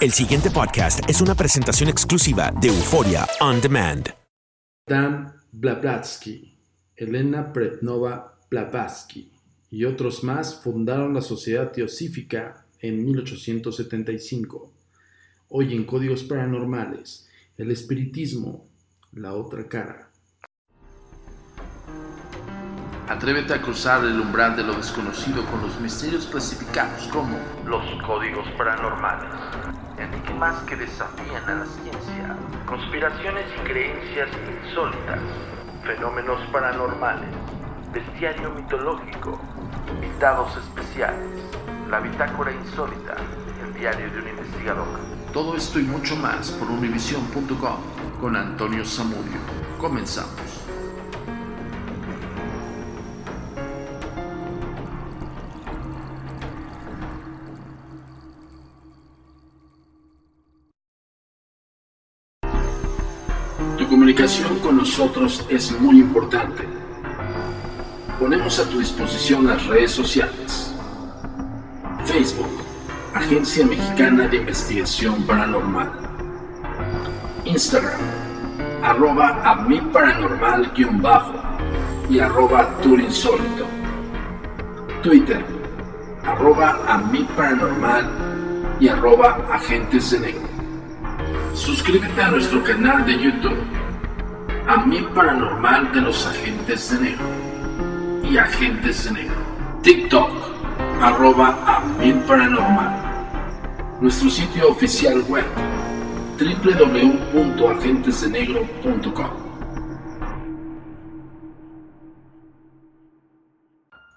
El siguiente podcast es una presentación exclusiva de Euforia On Demand. Dan Blavatsky, Elena Pretnova Blavatsky y otros más fundaron la Sociedad Teosífica en 1875. Hoy en Códigos Paranormales, el espiritismo, la otra cara. Atrévete a cruzar el umbral de lo desconocido con los misterios clasificados como los códigos paranormales, enigmas que desafían a la ciencia, conspiraciones y creencias insólitas, fenómenos paranormales, bestiario mitológico, invitados especiales, la bitácora insólita, el diario de un investigador. Todo esto y mucho más por univision.com con Antonio Zamudio. Comenzamos. Comunicación con nosotros es muy importante. Ponemos a tu disposición las redes sociales. Facebook, Agencia Mexicana de Investigación Paranormal. Instagram, arroba bajo y arroba. Twitter, arroba y arroba agentes de negro. Suscríbete a nuestro canal de YouTube, mi paranormal de los agentes de negro y agentes de negro. TikTok, arroba paranormal. Nuestro sitio oficial web, www.agentesdenegro.com.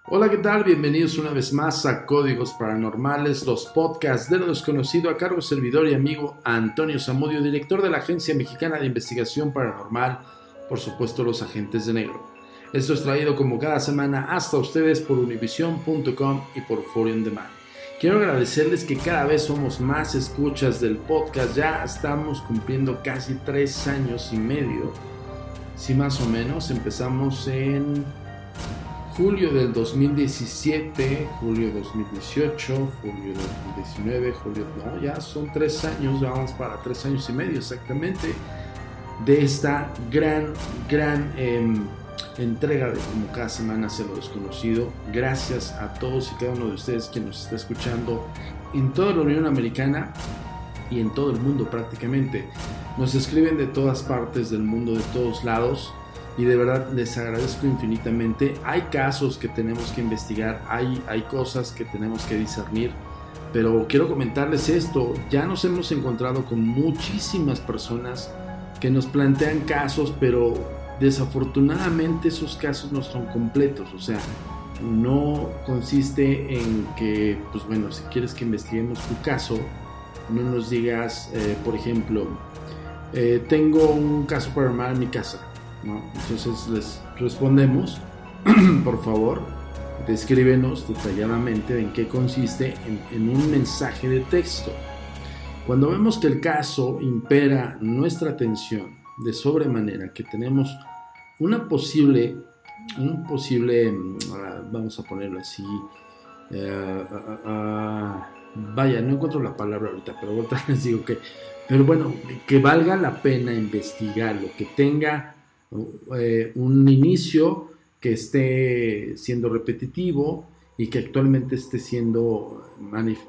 Hola, ¿qué tal? Bienvenidos una vez más a Códigos Paranormales, los podcasts de lo desconocido a cargo servidor y amigo Antonio Zamudio, director de la Agencia Mexicana de Investigación Paranormal, por supuesto los agentes de negro. Esto es traído como cada semana hasta ustedes por univision.com y por Foreign Demand. Quiero agradecerles que cada vez somos más escuchas del podcast, ya estamos cumpliendo casi tres años y medio, si más o menos, empezamos en julio del 2017, julio 2018, julio 2019, julio, no, ya son tres años, vamos para tres años y medio exactamente, de esta gran, gran eh, entrega de como cada semana se lo desconocido. Gracias a todos y cada uno de ustedes que nos está escuchando en toda la Unión Americana y en todo el mundo prácticamente. Nos escriben de todas partes del mundo, de todos lados y de verdad les agradezco infinitamente. Hay casos que tenemos que investigar, hay, hay cosas que tenemos que discernir, pero quiero comentarles esto, ya nos hemos encontrado con muchísimas personas que nos plantean casos, pero desafortunadamente esos casos no son completos, o sea, no consiste en que, pues bueno, si quieres que investiguemos tu caso, no nos digas, eh, por ejemplo, eh, tengo un caso paranormal en mi casa, ¿no? Entonces les respondemos, por favor, descríbenos detalladamente en qué consiste en, en, un mensaje de texto. Cuando vemos que el caso impera nuestra atención de sobremanera, que tenemos una posible, un posible, uh, vamos a ponerlo así, uh, uh, vaya, no encuentro la palabra ahorita, pero ahorita les digo que, pero bueno, que valga la pena investigarlo, que tenga eh, un inicio que esté siendo repetitivo y que actualmente esté siendo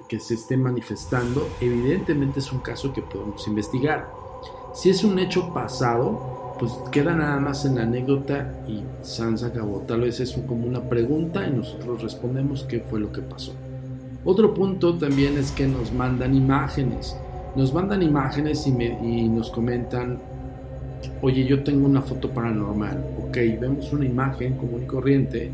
que se esté manifestando, evidentemente es un caso que podemos investigar. Si es un hecho pasado, pues queda nada más en la anécdota y Sans acabó. Tal vez es como una pregunta y nosotros respondemos qué fue lo que pasó. Otro punto también es que nos mandan imágenes. Nos mandan imágenes y, me, y nos comentan oye, yo tengo una foto paranormal, ok, vemos una imagen común y corriente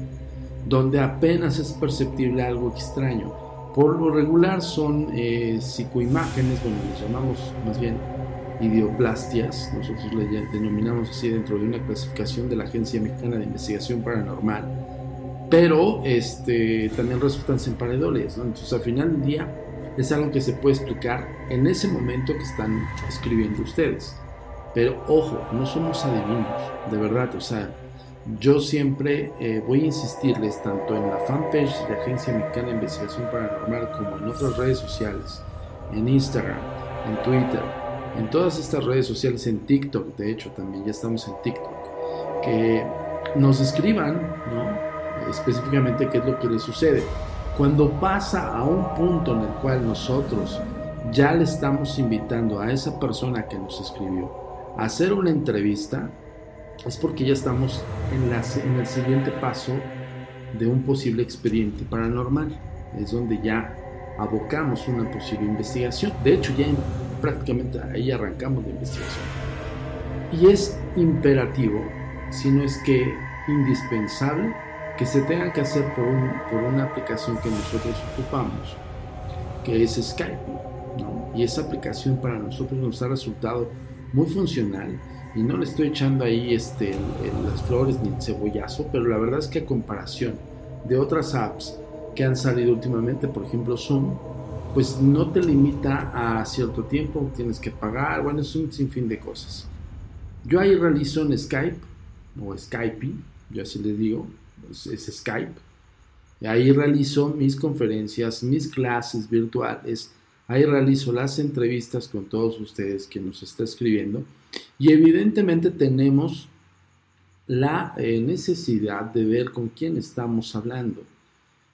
donde apenas es perceptible algo extraño. Por lo regular son eh, psicoimágenes, bueno, les llamamos más bien idioplastias, nosotros le denominamos así dentro de una clasificación de la Agencia Mexicana de Investigación Paranormal, pero este, también resultan sin entonces al final del día es algo que se puede explicar en ese momento que están escribiendo ustedes. Pero ojo, no somos adivinos, de verdad, o sea, yo siempre eh, voy a insistirles tanto en la fanpage de Agencia Mexicana de Investigación Paranormal como en otras redes sociales, en Instagram, en Twitter, en todas estas redes sociales, en TikTok, de hecho también ya estamos en TikTok, que nos escriban, ¿no? Específicamente qué es lo que les sucede. Cuando pasa a un punto en el cual nosotros ya le estamos invitando a esa persona que nos escribió a hacer una entrevista, es porque ya estamos en, la, en el siguiente paso de un posible expediente paranormal. Es donde ya abocamos una posible investigación. De hecho, ya prácticamente ahí arrancamos la investigación. Y es imperativo, si no es que indispensable, que se tenga que hacer por, por una aplicación que nosotros ocupamos, que es Skype. Y esa aplicación para nosotros nos ha resultado muy funcional y no le estoy echando ahí este, las flores ni el cebollazo, pero la verdad es que a comparación de otras apps que han salido últimamente, por ejemplo Zoom, pues no te limita a cierto tiempo, tienes que pagar, bueno, es un sinfín de cosas. Yo ahí realizo en Skype, o Skype, yo así les digo, es, es Skype. Ahí realizo mis conferencias, mis clases virtuales, ahí realizo las entrevistas con todos ustedes que nos está escribiendo y evidentemente tenemos la eh, necesidad de ver con quién estamos hablando,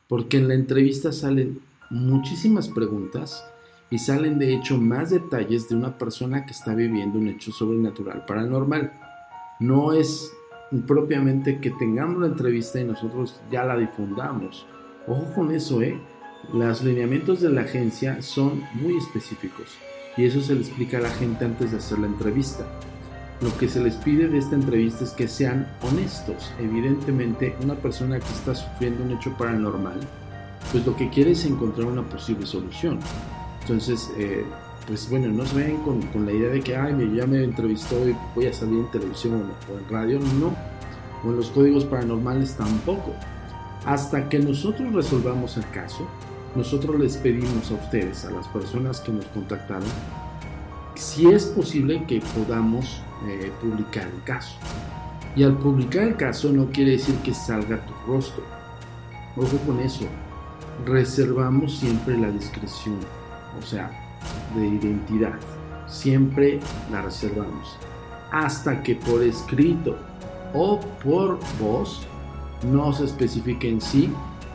porque en la entrevista salen muchísimas preguntas y salen de hecho más detalles de una persona que está viviendo un hecho sobrenatural paranormal. No es propiamente que tengamos la entrevista y nosotros ya la difundamos. Ojo con eso, ¿eh? Los lineamientos de la agencia son muy específicos y eso se le explica a la gente antes de hacer la entrevista. Lo que se les pide de esta entrevista es que sean honestos. Evidentemente, una persona que está sufriendo un hecho paranormal, pues lo que quiere es encontrar una posible solución. Entonces, eh, pues bueno, no se ven con, la idea de que, ay, ya me entrevistó y voy a salir en televisión o en radio. No, o en los códigos paranormales tampoco. Hasta que nosotros resolvamos el caso, nosotros les pedimos a ustedes, a las personas que nos contactaron, si es posible que podamos eh, publicar el caso. Y al publicar el caso no quiere decir que salga tu rostro. Ojo con eso. Reservamos siempre la discreción, o sea, de identidad. Siempre la reservamos. Hasta que por escrito o por voz no se especifique en sí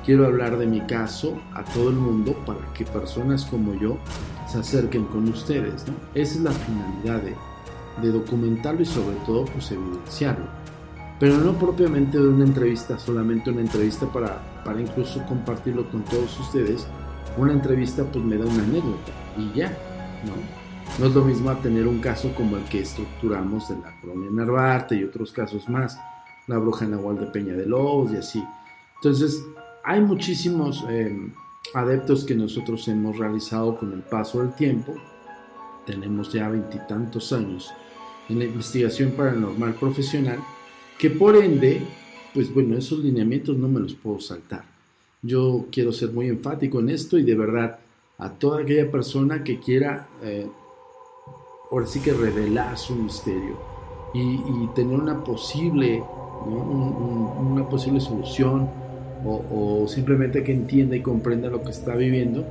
Quiero hablar de mi caso a todo el mundo para que personas como yo se acerquen con ustedes. Esa es la finalidad de, documentarlo y sobre todo pues evidenciarlo. Pero no propiamente de una entrevista, solamente una entrevista para, para incluso compartirlo con todos ustedes. Una entrevista pues me da una anécdota y ya, ¿no? No es lo mismo tener un caso como el que estructuramos de la colonia Narvarte y otros casos más, la bruja Nahual de Peña de Lobos y así. Entonces, hay muchísimos em, adeptos que nosotros hemos realizado con el paso del tiempo. Tenemos ya veintitantos años en la investigación paranormal profesional, que por ende, pues bueno, esos lineamientos no me los puedo saltar. Yo quiero ser muy enfático en esto y de verdad a toda aquella persona que quiera, eh, ahora sí que revelar su misterio y, tener una posible, una posible solución o, simplemente que entienda y comprenda lo que está viviendo,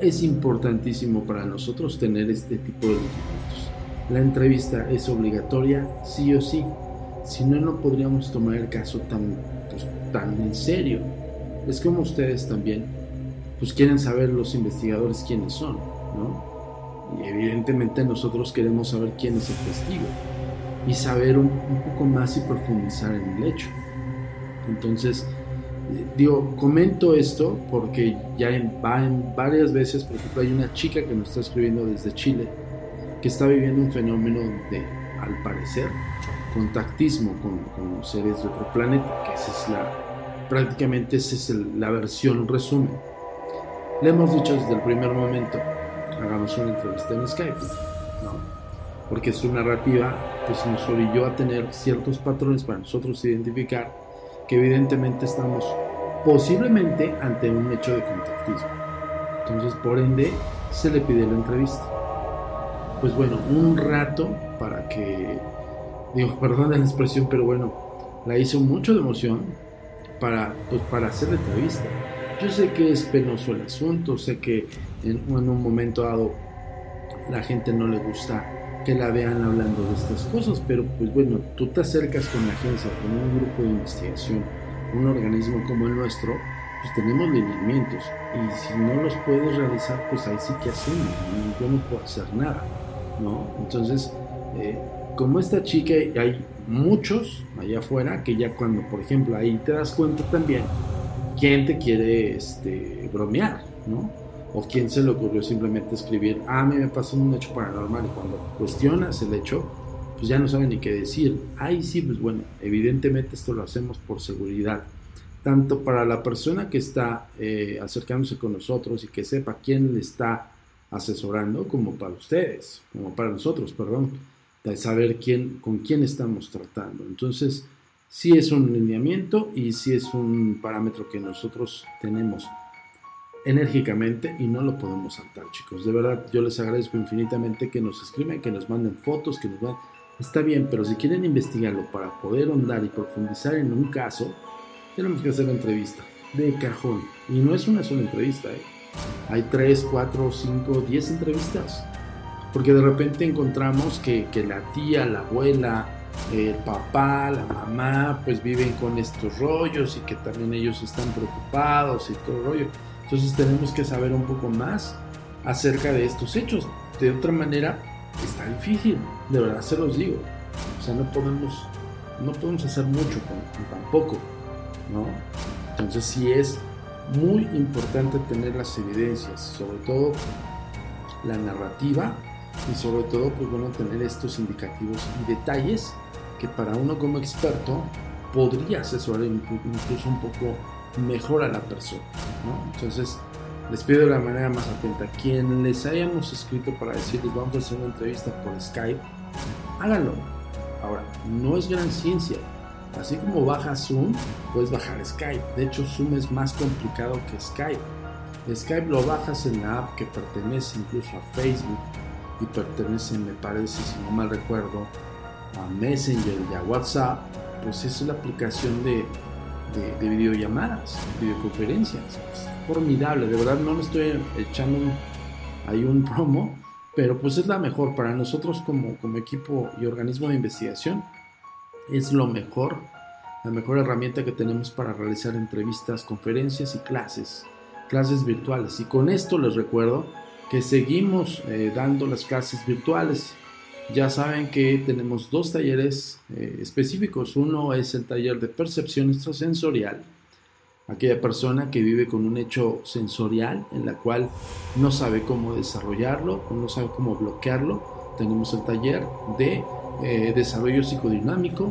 es importantísimo para nosotros tener este tipo de documentos. La entrevista es obligatoria, sí o sí. Si no, no podríamos tomar el caso tan, pues, tan en serio. Es como ustedes también, pues quieren saber los investigadores quiénes son, ¿no? Y evidentemente nosotros queremos saber quién es el testigo y saber un poco más y profundizar en el hecho. Entonces, digo, comento esto porque ya en, varias veces, por ejemplo, hay una chica que nos está escribiendo desde Chile que está viviendo un fenómeno de, al parecer, contactismo con, seres de otro planeta, que esa es la, prácticamente esa es la versión resumen. Le hemos dicho desde el primer momento, hagamos una entrevista en Skype, ¿no? porque su narrativa pues, nos orilló a tener ciertos patrones para nosotros identificar que evidentemente estamos posiblemente ante un hecho de contactismo. Entonces, por ende, se le pide la entrevista. Pues bueno, un rato para que, digo, perdón la expresión, pero bueno, la hizo mucho de emoción para, pues, para hacer la entrevista. Yo sé que es penoso el asunto, sé que en, un momento dado la gente no le gusta que la vean hablando de estas cosas, pero pues bueno, tú te acercas con la agencia, con un grupo de investigación, un organismo como el nuestro, pues tenemos lineamientos y si no los puedes realizar, pues ahí sí que hacemos, yo no puedo hacer nada, ¿no? Entonces, eh, como esta chica, hay muchos allá afuera que ya cuando, por ejemplo, ahí te das cuenta también quién te quiere este, bromear, ¿no? O quién se le ocurrió simplemente escribir, ah, a mí me pasó un hecho paranormal y cuando cuestionas el hecho, pues ya no saben ni qué decir. Ahí sí, pues bueno, evidentemente esto lo hacemos por seguridad, tanto para la persona que está eh, acercándose con nosotros y que sepa quién le está asesorando, como para ustedes, como para nosotros, perdón de saber quién, con quién estamos tratando. Entonces, sí es un lineamiento y sí es un parámetro que nosotros tenemos enérgicamente y no lo podemos saltar, chicos. De verdad, yo les agradezco infinitamente que nos escriban, que nos manden fotos, que nos van... Está bien, pero si quieren investigarlo para poder ahondar y profundizar en un caso, tenemos que hacer la entrevista de cajón. Y no es una sola entrevista, ¿eh? hay 3, 4, 5, 10 entrevistas porque de repente encontramos que, la tía, la abuela, el papá, la mamá, pues viven con estos rollos y que también ellos están preocupados y todo el rollo. Entonces tenemos que saber un poco más acerca de estos hechos. De otra manera, está difícil, de verdad se los digo. O sea, no podemos, no podemos hacer mucho con, con tan poco, ¿no? Entonces sí es muy importante tener las evidencias, sobre todo la narrativa y sobre todo pues bueno tener estos indicativos y detalles que para uno como experto podría asesorar incluso un poco mejor a la persona entonces les pido de la manera más atenta quien les hayamos escrito para decirles vamos a hacer una entrevista por Skype háganlo. Ahora no es gran ciencia. Así como bajas Zoom puedes bajar Skype. De hecho Zoom es más complicado que Skype. Skype lo bajas en la app que pertenece incluso a Facebook y pertenecen, me parece, si no mal recuerdo, a Messenger y a WhatsApp, pues es la aplicación de, de, videollamadas, videoconferencias. Es formidable, de verdad no me estoy echando ahí un promo, pero pues es la mejor para nosotros como, como equipo y organismo de investigación. Es lo mejor, la mejor herramienta que tenemos para realizar entrevistas, conferencias y clases, clases virtuales. Y con esto les recuerdo que seguimos eh, dando las clases virtuales. Ya saben que tenemos dos talleres eh, específicos. Uno es el taller de percepción extrasensorial, aquella persona que vive con un hecho sensorial en la cual no sabe cómo desarrollarlo o no sabe cómo bloquearlo. Tenemos el taller de eh, desarrollo psicodinámico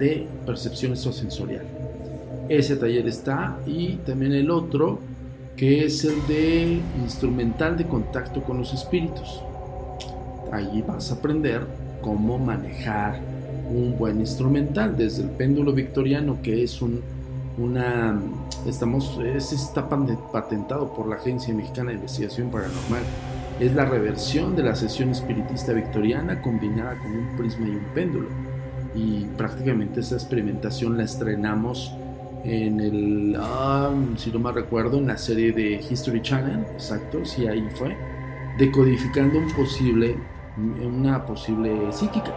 de percepción extrasensorial. Ese taller está y también el otro que es el de instrumental de contacto con los espíritus. Allí vas a aprender cómo manejar un buen instrumental, desde el péndulo victoriano, que es un, una, estamos, es, está patentado por la Agencia Mexicana de Investigación Paranormal. Es la reversión de la sesión espiritista victoriana combinada con un prisma y un péndulo. Y prácticamente esa experimentación la estrenamos en el, ah, si no me recuerdo, en la serie de History Channel, exacto, sí, ahí fue, decodificando un posible, una posible psíquica.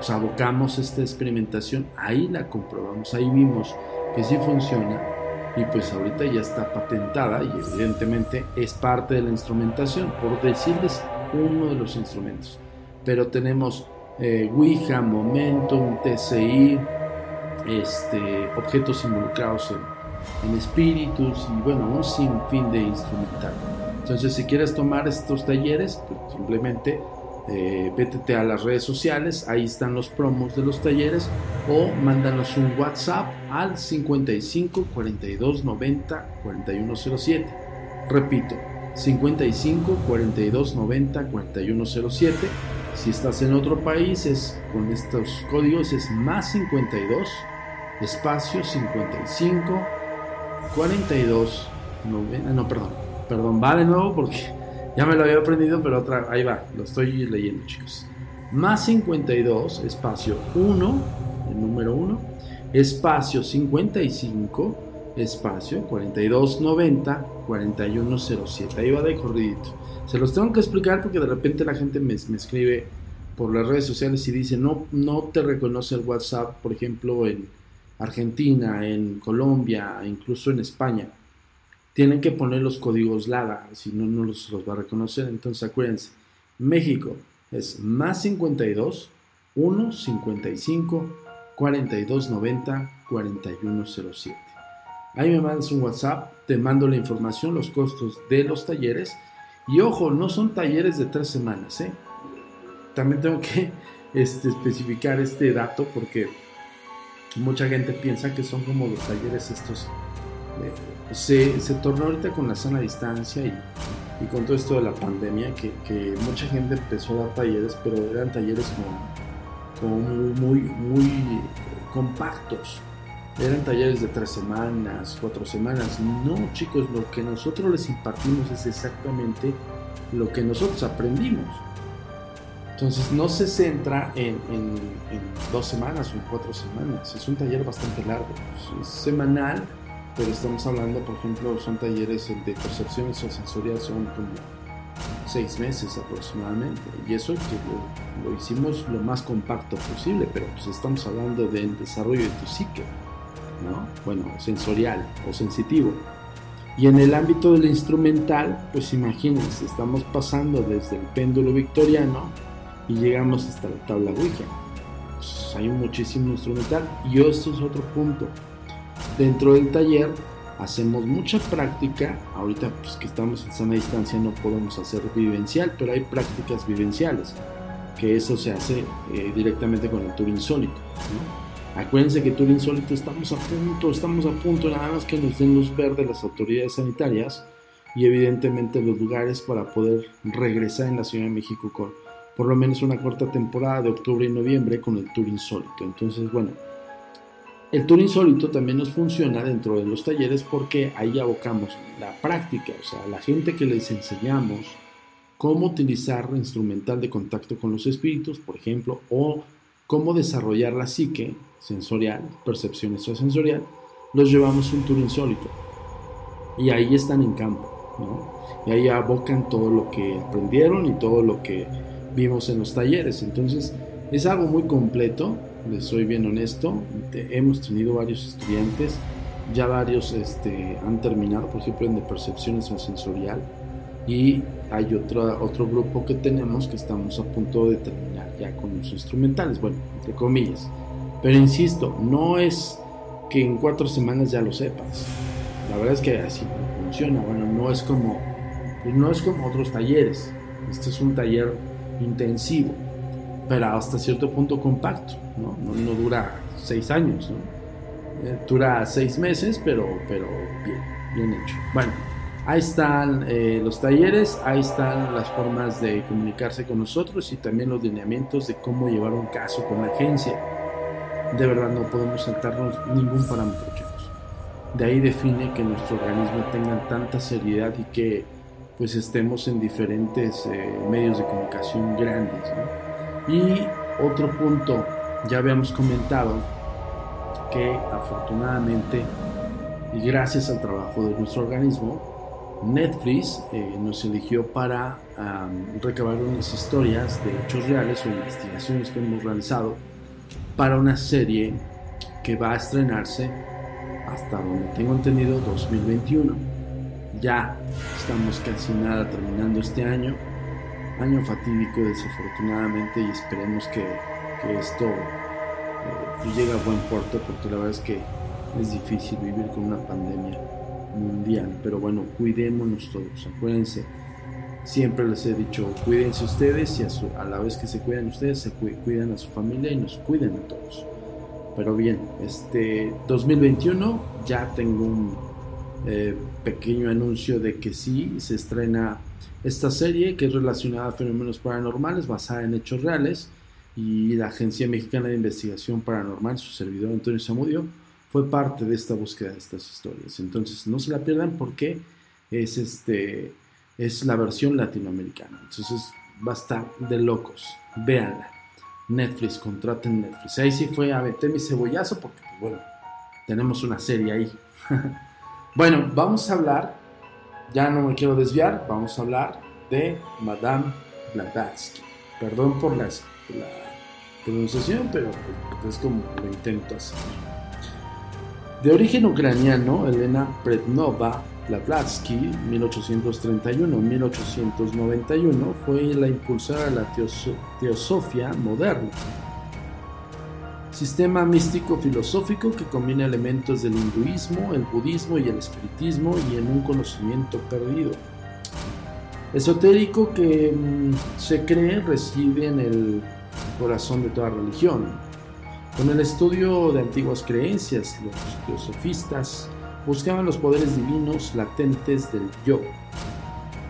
O abocamos esta experimentación, ahí la comprobamos, ahí vimos que sí funciona y pues ahorita ya está patentada y evidentemente es parte de la instrumentación, por decirles uno de los instrumentos. Pero tenemos eh, Ouija, Momentum, TCI, este, objetos involucrados en, espíritus y bueno, un sinfín de instrumental. Entonces, si quieres tomar estos talleres, pues simplemente eh, vete a las redes sociales, ahí están los promos de los talleres o mándanos un WhatsApp al 55 42 90 4107. Repito, 55 42 90 4107. Si estás en otro país, es, con estos códigos es más 52 espacio 55 42 90, no, perdón, perdón, va nuevo porque ya me lo había aprendido, pero otra, ahí va, lo estoy leyendo, chicos. Más 52, espacio 1, el número 1, espacio 55, espacio 4290 4107. Ahí va de corridito. Se los tengo que explicar porque de repente la gente me, me escribe por las redes sociales y dice no, no te reconoce el WhatsApp, por ejemplo, en Argentina, en Colombia, incluso en España. Tienen que poner los códigos LADA, si no, no los, va a reconocer. Entonces acuérdense, México es más 52 1 55 42 90 4107. Ahí me mandas un WhatsApp, te mando la información, los costos de los talleres. Y ojo, no son talleres de tres semanas. ¿eh? También tengo que este, especificar este dato porque mucha gente piensa que son como los talleres estos. Eh, se, se tornó ahorita con la sana distancia y, y, con todo esto de la pandemia que, que, mucha gente empezó a dar talleres, pero eran talleres como, como muy, muy compactos. Eran talleres de tres semanas, cuatro semanas. No, chicos, lo que nosotros les impartimos es exactamente lo que nosotros aprendimos. Entonces no se centra en, en, en, dos semanas o en cuatro semanas. Es un taller bastante largo. Es semanal, pero estamos hablando, por ejemplo, son talleres de percepción sensorial, son como seis meses aproximadamente. Y eso que lo, lo, hicimos lo más compacto posible, pero pues estamos hablando del desarrollo de tu psique, ¿no? Bueno, sensorial o sensitivo. Y en el ámbito del instrumental, pues imagínense, estamos pasando desde el péndulo victoriano y llegamos hasta la tabla Ouija. Pues hay muchísimo instrumental y esto es otro punto. Dentro del taller hacemos mucha práctica. Ahorita pues, que estamos en sana distancia no podemos hacer vivencial, pero hay prácticas vivenciales, que eso se hace eh, directamente con el tour insólito. ¿no? Acuérdense que tour insólito estamos a punto, estamos a punto, nada más que nos den luz verde las autoridades sanitarias y evidentemente los lugares para poder regresar en la Ciudad de México con por lo menos una corta temporada de octubre y noviembre con el Tour Insólito. Entonces, bueno, el Tour Insólito también nos funciona dentro de los talleres porque ahí abocamos la práctica, o sea, la gente que les enseñamos cómo utilizar instrumental de contacto con los espíritus, por ejemplo, o cómo desarrollar la psique sensorial, percepción extrasensorial, los llevamos un tour insólito. Y ahí están en campo, ¿no? Y ahí abocan todo lo que aprendieron y todo lo que vimos en los talleres. Entonces, es algo muy completo, les soy bien honesto. Hemos tenido varios estudiantes, ya varios este, han terminado, por ejemplo, en de percepción sensorial. Y hay otro, otro grupo que tenemos que estamos a punto de terminar ya con los instrumentales, bueno, entre comillas. Pero insisto, no es que en cuatro semanas ya lo sepas. La verdad es que así funciona. Bueno, no es como, pues no es como otros talleres. Este es un taller intensivo, pero hasta cierto punto compacto, ¿no? Dura seis años, eh, dura seis meses, pero, pero bien, bien hecho. Bueno, ahí están eh, los talleres, ahí están las formas de comunicarse con nosotros y también los lineamientos de cómo llevar un caso con la agencia. De verdad no podemos saltarnos ningún parámetro, chicos. De ahí define que nuestro organismo tenga tanta seriedad y que pues estemos en diferentes eh, medios de comunicación grandes. Y otro punto, ya habíamos comentado que afortunadamente y gracias al trabajo de nuestro organismo, Netflix eh, nos eligió para um, recabar unas historias de hechos reales o investigaciones que hemos realizado para una serie que va a estrenarse hasta donde tengo entendido 2021 ya estamos casi nada terminando este año, año fatídico desafortunadamente y esperemos que, que esto eh, llegue a buen puerto porque la verdad es que es difícil vivir con una pandemia mundial, pero bueno, cuidémonos todos, acuérdense, siempre les he dicho, cuídense ustedes y a, su, a la vez que se cuidan ustedes, se cu cuidan a su familia y nos cuiden a todos. Pero bien, este 2021 ya tengo un eh, pequeño anuncio de que sí se estrena esta serie que es relacionada a fenómenos paranormales basada en hechos reales y la Agencia Mexicana de Investigación Paranormal, su servidor Antonio Zamudio, fue parte de esta búsqueda de estas historias. Entonces no se la pierdan porque es, este, es la versión latinoamericana. Entonces va a estar de locos. Véanla. Netflix, contraten Netflix. Ahí sí fue a meter mi cebollazo porque, bueno, tenemos una serie ahí. Bueno, vamos a hablar, ya no me quiero desviar, vamos a hablar de Madame Blavatsky. Perdón por la, la pronunciación, pero es como lo intento hacer. De origen ucraniano, Elena Prednova Blavatsky, 1831-1891, fue la impulsora de la teosofía moderna, sistema místico filosófico que combina elementos del hinduismo, el budismo y el espiritismo y en un conocimiento perdido. Esotérico que mm, se cree reside en el corazón de toda religión, con el estudio de antiguas creencias, los teosofistas buscaban los poderes divinos latentes del yo,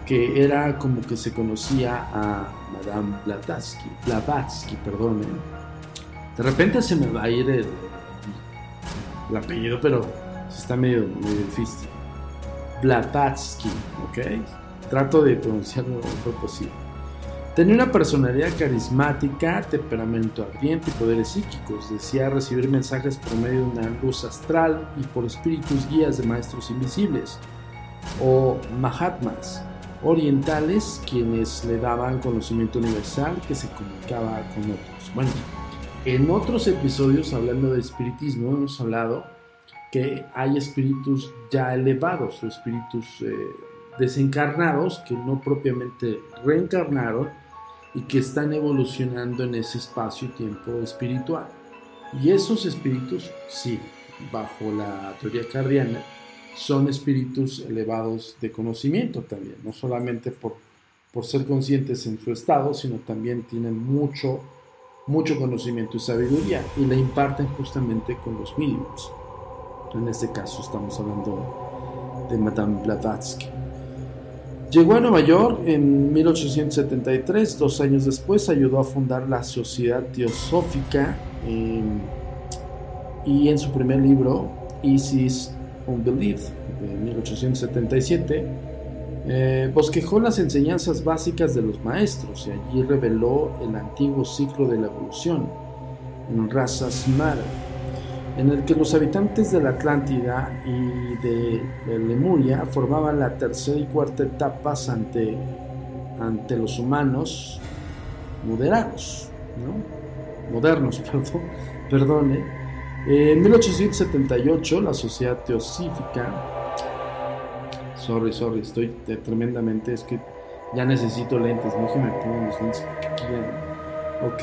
que era como que se conocía a Madame Blavatsky, Blavatsky, perdón. De repente se me va a ir el, el apellido, pero está medio, medio difícil. Blavatsky, ¿ok? Trato de pronunciarlo lo mejor posible. Tenía una personalidad carismática, temperamento ardiente y poderes psíquicos. Decía recibir mensajes por medio de una luz astral y por espíritus guías de maestros invisibles o Mahatmas orientales quienes le daban conocimiento universal que se comunicaba con otros. Bueno, en otros episodios hablando de espiritismo hemos hablado que hay espíritus ya elevados o espíritus eh, desencarnados que no propiamente reencarnaron y que están evolucionando en ese espacio y tiempo espiritual. Y esos espíritus, sí, bajo la teoría cardiana, son espíritus elevados de conocimiento también, no solamente por, por ser conscientes en su estado, sino también tienen mucho, mucho conocimiento y sabiduría y le imparten justamente con los mínimos. En este caso estamos hablando de Madame Blavatsky. Llegó a Nueva York en 1873, dos años después ayudó a fundar la Sociedad Teosófica em, y en su primer libro, Isis Unbelief, de 1877, eh, bosquejó las enseñanzas básicas de los maestros y allí reveló el antiguo ciclo de la evolución en razas Mara en el que los habitantes de la Atlántida y de, Lemuria formaban la tercera y cuarta etapas ante, ante los humanos moderados, ¿no? modernos, perdón, perdone. En 1878 la Sociedad Teosífica, sorry, sorry, estoy tremendamente, es que ya necesito lentes, no que me pongan los lentes porque Ok.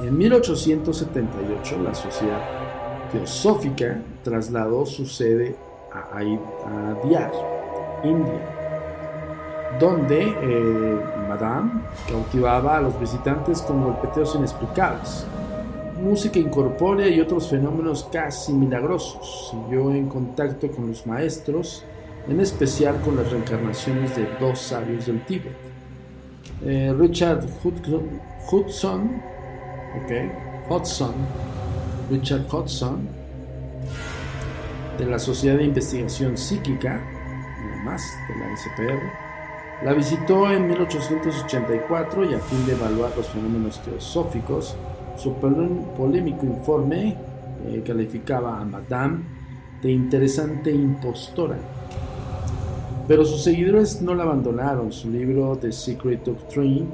En 1878 la Sociedad Teosófica trasladó su sede a, Diyar, India, donde eh, Madame cautivaba a los visitantes con golpeteos inexplicables, música incorpórea y otros fenómenos casi milagrosos. Siguió en contacto con los maestros, en especial con las reencarnaciones de dos sabios del Tíbet. Eh, Richard Hudson Hudson, Richard Hudson, de la Sociedad de Investigación Psíquica, más de la SPR, la visitó en 1884 y a fin de evaluar los fenómenos teosóficos, su polémico informe eh, calificaba a Madame de interesante impostora. Pero sus seguidores no la abandonaron. Su libro The Secret Doctrine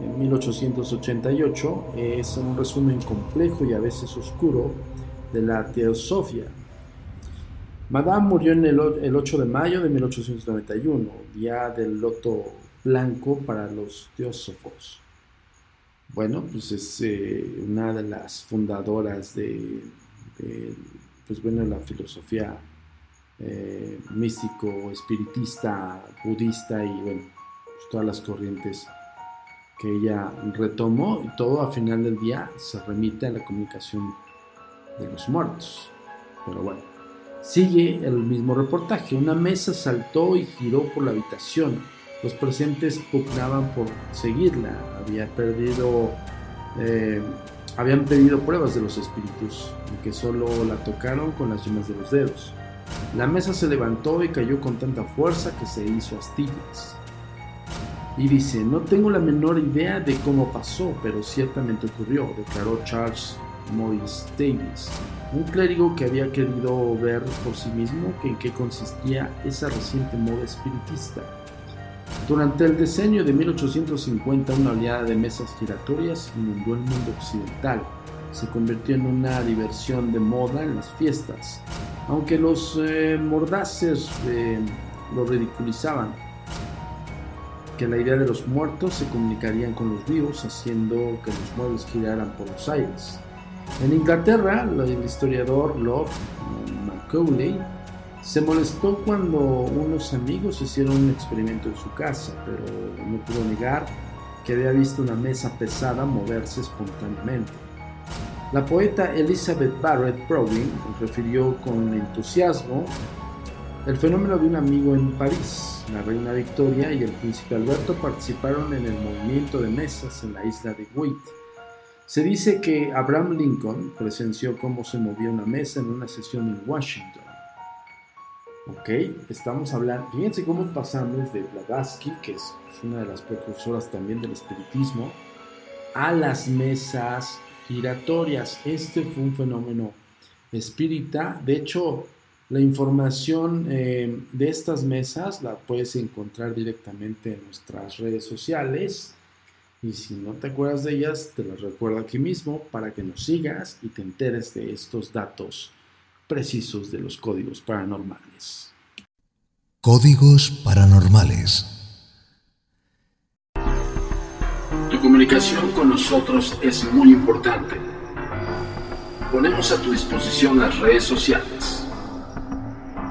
en 1888 es un resumen complejo y a veces oscuro de la teosofía. Madame murió en el, 8 de mayo de 1891, día del loto blanco para los teósofos. Bueno, pues es eh, una de las fundadoras de, pues bueno, la filosofía eh, místico, espiritista, budista y bueno, pues todas las corrientes que ella retomó y todo a final del día se remite a la comunicación de los muertos. Pero bueno, sigue el mismo reportaje. Una mesa saltó y giró por la habitación. Los presentes pugnaban por seguirla. Había perdido, eh, habían pedido pruebas de los espíritus, que solo la tocaron con las yemas de los dedos. La mesa se levantó y cayó con tanta fuerza que se hizo astillas. Y dice, no tengo la menor idea de cómo pasó, pero ciertamente ocurrió, declaró Charles Maurice Davis, un clérigo que había querido ver por sí mismo en qué consistía esa reciente moda espiritista. Durante el decenio de 1850, una oleada de mesas giratorias inundó el mundo occidental. Se convirtió en una diversión de moda en las fiestas, aunque los eh, mordaces eh, lo ridiculizaban que la idea de los muertos se comunicarían con los vivos, haciendo que los muebles giraran por los aires. En Inglaterra, el historiador Lord Macaulay se molestó cuando unos amigos hicieron un experimento en su casa, pero no pudo negar que había visto una mesa pesada moverse espontáneamente. La poeta Elizabeth Barrett Browning refirió con entusiasmo el fenómeno de un amigo en París, la reina Victoria y el príncipe Alberto participaron en el movimiento de mesas en la isla de Wight. Se dice que Abraham Lincoln presenció cómo se movía una mesa en una sesión en Washington. Ok, estamos hablando, fíjense cómo pasamos de Blavatsky, que es una de las precursoras también del espiritismo, a las mesas giratorias. Este fue un fenómeno espírita. De hecho, la información eh, de estas mesas la puedes encontrar directamente en nuestras redes sociales. Y si no te acuerdas de ellas, te las recuerdo aquí mismo para que nos sigas y te enteres de estos datos precisos de los códigos paranormales. Códigos paranormales. Tu comunicación con nosotros es muy importante. Ponemos a tu disposición las redes sociales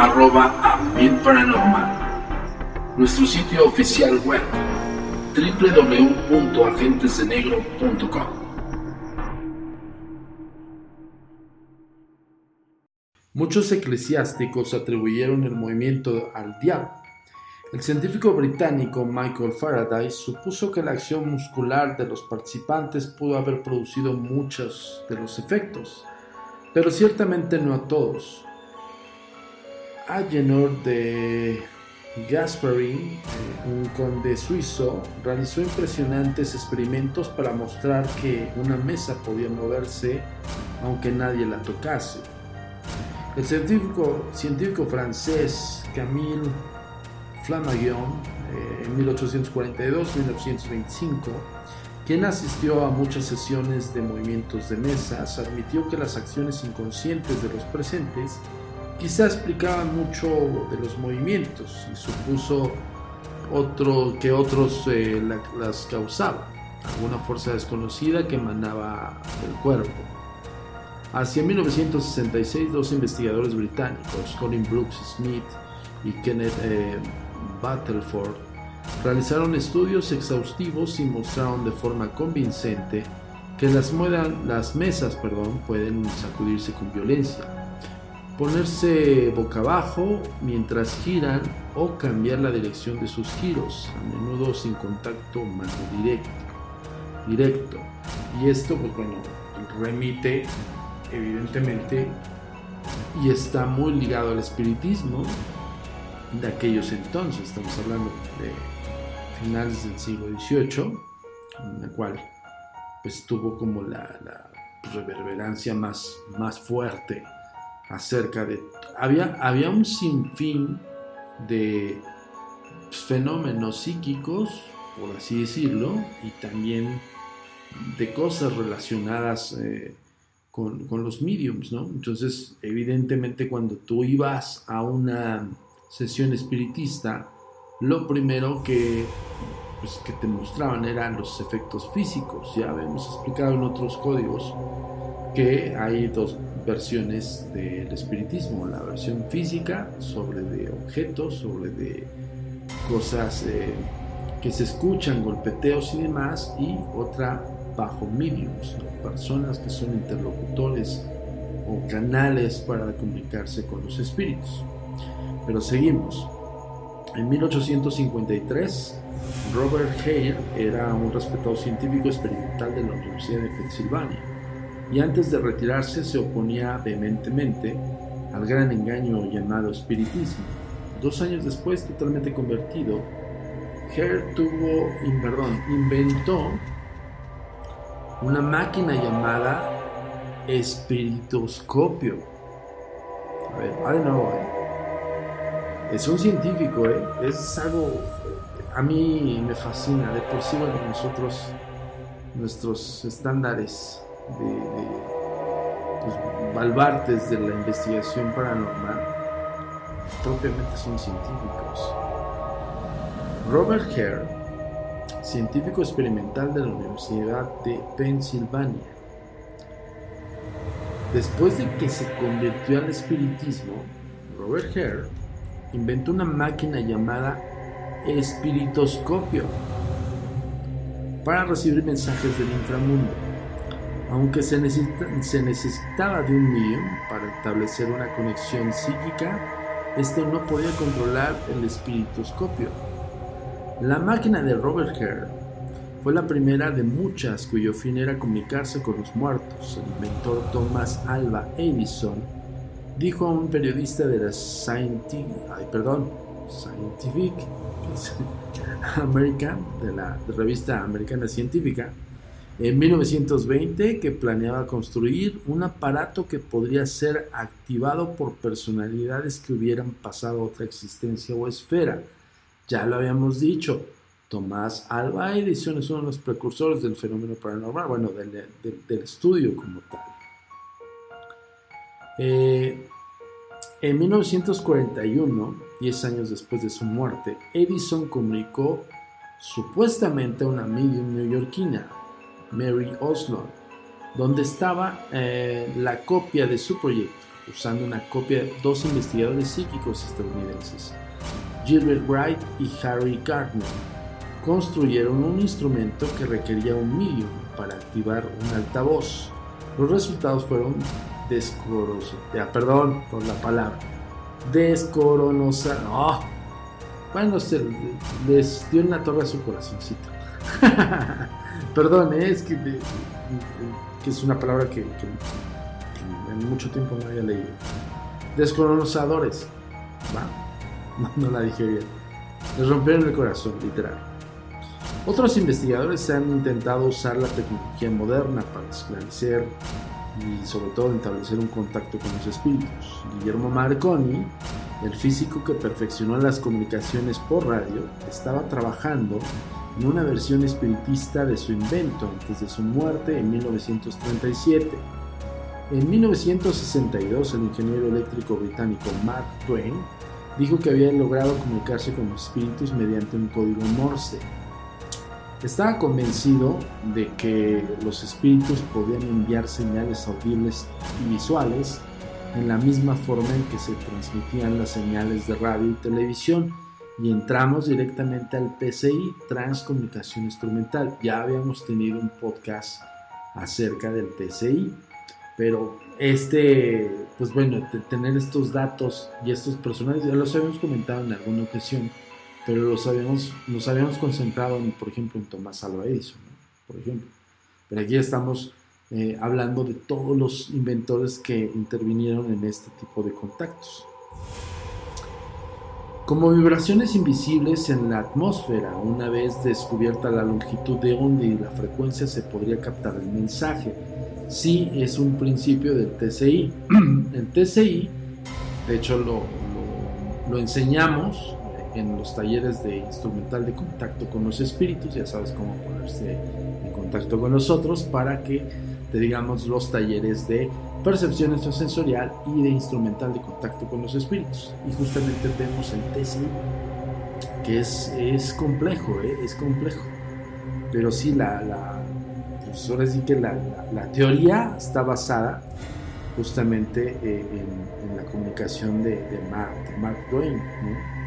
arroba paranormal. Nuestro sitio oficial web www.agentesdenegro.com. Muchos eclesiásticos atribuyeron el movimiento al diablo. El científico británico Michael Faraday supuso que la acción muscular de los participantes pudo haber producido muchos de los efectos, pero ciertamente no a todos. Agenor de Gasparin, un conde suizo, realizó impresionantes experimentos para mostrar que una mesa podía moverse aunque nadie la tocase. El científico, científico francés Camille Flammarion, eh, en 1842-1925, quien asistió a muchas sesiones de movimientos de mesas, admitió que las acciones inconscientes de los presentes quizá explicaba mucho de los movimientos y supuso otro, que otros eh, las causaban, alguna fuerza desconocida que emanaba del cuerpo. Hacia 1966, dos investigadores británicos, Colin Brooks Smith y Kenneth eh, Battleford, realizaron estudios exhaustivos y mostraron de forma convincente que las, las mesas pueden sacudirse con violencia ponerse boca abajo mientras giran o cambiar la dirección de sus giros, a menudo sin contacto mano directo. directo. Y esto, pues bueno, remite evidentemente y está muy ligado al espiritismo de aquellos entonces, estamos hablando de finales del siglo XVIII, en la cual pues tuvo como la, la reverberancia más, más fuerte acerca de... Había, había un sinfín de fenómenos psíquicos, por así decirlo, y también de cosas relacionadas eh, con, los mediums, ¿no? Entonces, evidentemente, cuando tú ibas a una sesión espiritista, lo primero que, pues, que te mostraban eran los efectos físicos. Ya hemos explicado en otros códigos que hay dos versiones del espiritismo, la versión física sobre de objetos, sobre de cosas eh, que se escuchan, golpeteos y demás, y otra bajo mediums, personas que son interlocutores o canales para comunicarse con los espíritus. Pero seguimos. En 1853, Robert Hare era un respetado científico experimental de la Universidad de Pensilvania y antes de retirarse se oponía vehementemente al gran engaño llamado espiritismo. Dos años después, totalmente convertido, Hare tuvo, perdón, inventó una máquina llamada espiritoscopio. A ver, de nuevo. ¿eh? Es un científico, ¿eh? es algo, eh, a mí me fascina. De por sí, bueno, nosotros, nuestros estándares de, de pues, de la investigación paranormal, propiamente son científicos. Robert Hare, científico experimental de la Universidad de Pensilvania, Después de que se convirtió al espiritismo, Robert Hare inventó una máquina llamada espiritoscopio para recibir mensajes del inframundo. Aunque se, necesitaba de un medium para establecer una conexión psíquica, este no podía controlar el espiritoscopio. La máquina de Robert Hare fue la primera de muchas cuyo fin era comunicarse con los muertos. El inventor Thomas Alva Edison dijo a un periodista de la Scientific, Scientific American, de la revista americana científica, en 1920 que planeaba construir un aparato que podría ser activado por personalidades que hubieran pasado a otra existencia o esfera. Ya lo habíamos dicho, Tomás Alba Edison es uno de los precursores del fenómeno paranormal, bueno, del, estudio como tal. Eh, en 1941, 10 años después de su muerte, Edison comunicó supuestamente a una medium neoyorquina, Mary Oslo, donde estaba eh, la copia de su proyecto, usando una copia de dos investigadores psíquicos estadounidenses, Gilbert Wright y Harry Gardner construyeron un instrumento que requería un medium para activar un altavoz. Los resultados fueron descorosos. Ya, perdón por la palabra. Descoronosa. No. Bueno, se les dio en la torre a su corazoncito. perdón, ¿eh? es que, es una palabra que, en mucho tiempo no había leído. Descoronozadores. No, no la dije bien. Les rompieron el corazón, literal. Otros investigadores han intentado usar la tecnología moderna para esclarecer y sobre todo establecer un contacto con los espíritus. Guillermo Marconi, el físico que perfeccionó las comunicaciones por radio, estaba trabajando en una versión espiritista de su invento antes de su muerte en 1937. En 1962, el ingeniero eléctrico británico Mark Twain dijo que había logrado comunicarse con los espíritus mediante un código Morse estaba convencido de que los espíritus podían enviar señales audibles y visuales en la misma forma en que se transmitían las señales de radio y televisión y entramos directamente al PCI, Transcomunicación Instrumental. Ya habíamos tenido un podcast acerca del PCI, pero este, pues bueno, tener estos datos y estos personajes, ya los habíamos comentado en alguna ocasión, pero los habíamos, nos habíamos concentrado, en, por ejemplo, en Tomás Alva Edison, por ejemplo. Pero aquí estamos eh, hablando de todos los inventores que intervinieron en este tipo de contactos. Como vibraciones invisibles en la atmósfera, una vez descubierta la longitud de onda y la frecuencia, se podría captar el mensaje. Sí, es un principio del TCI. el TCI, de hecho, lo, lo enseñamos en los talleres de instrumental de contacto con los espíritus, ya sabes cómo ponerse en contacto con nosotros para que te digamos los talleres de percepción extrasensorial y de instrumental de contacto con los espíritus. Y justamente tenemos el TSI, que es, es complejo, ¿eh? es complejo. Pero sí, la, la, pues sí que la, la, teoría está basada justamente eh, en, la comunicación de, de Mark, Twain.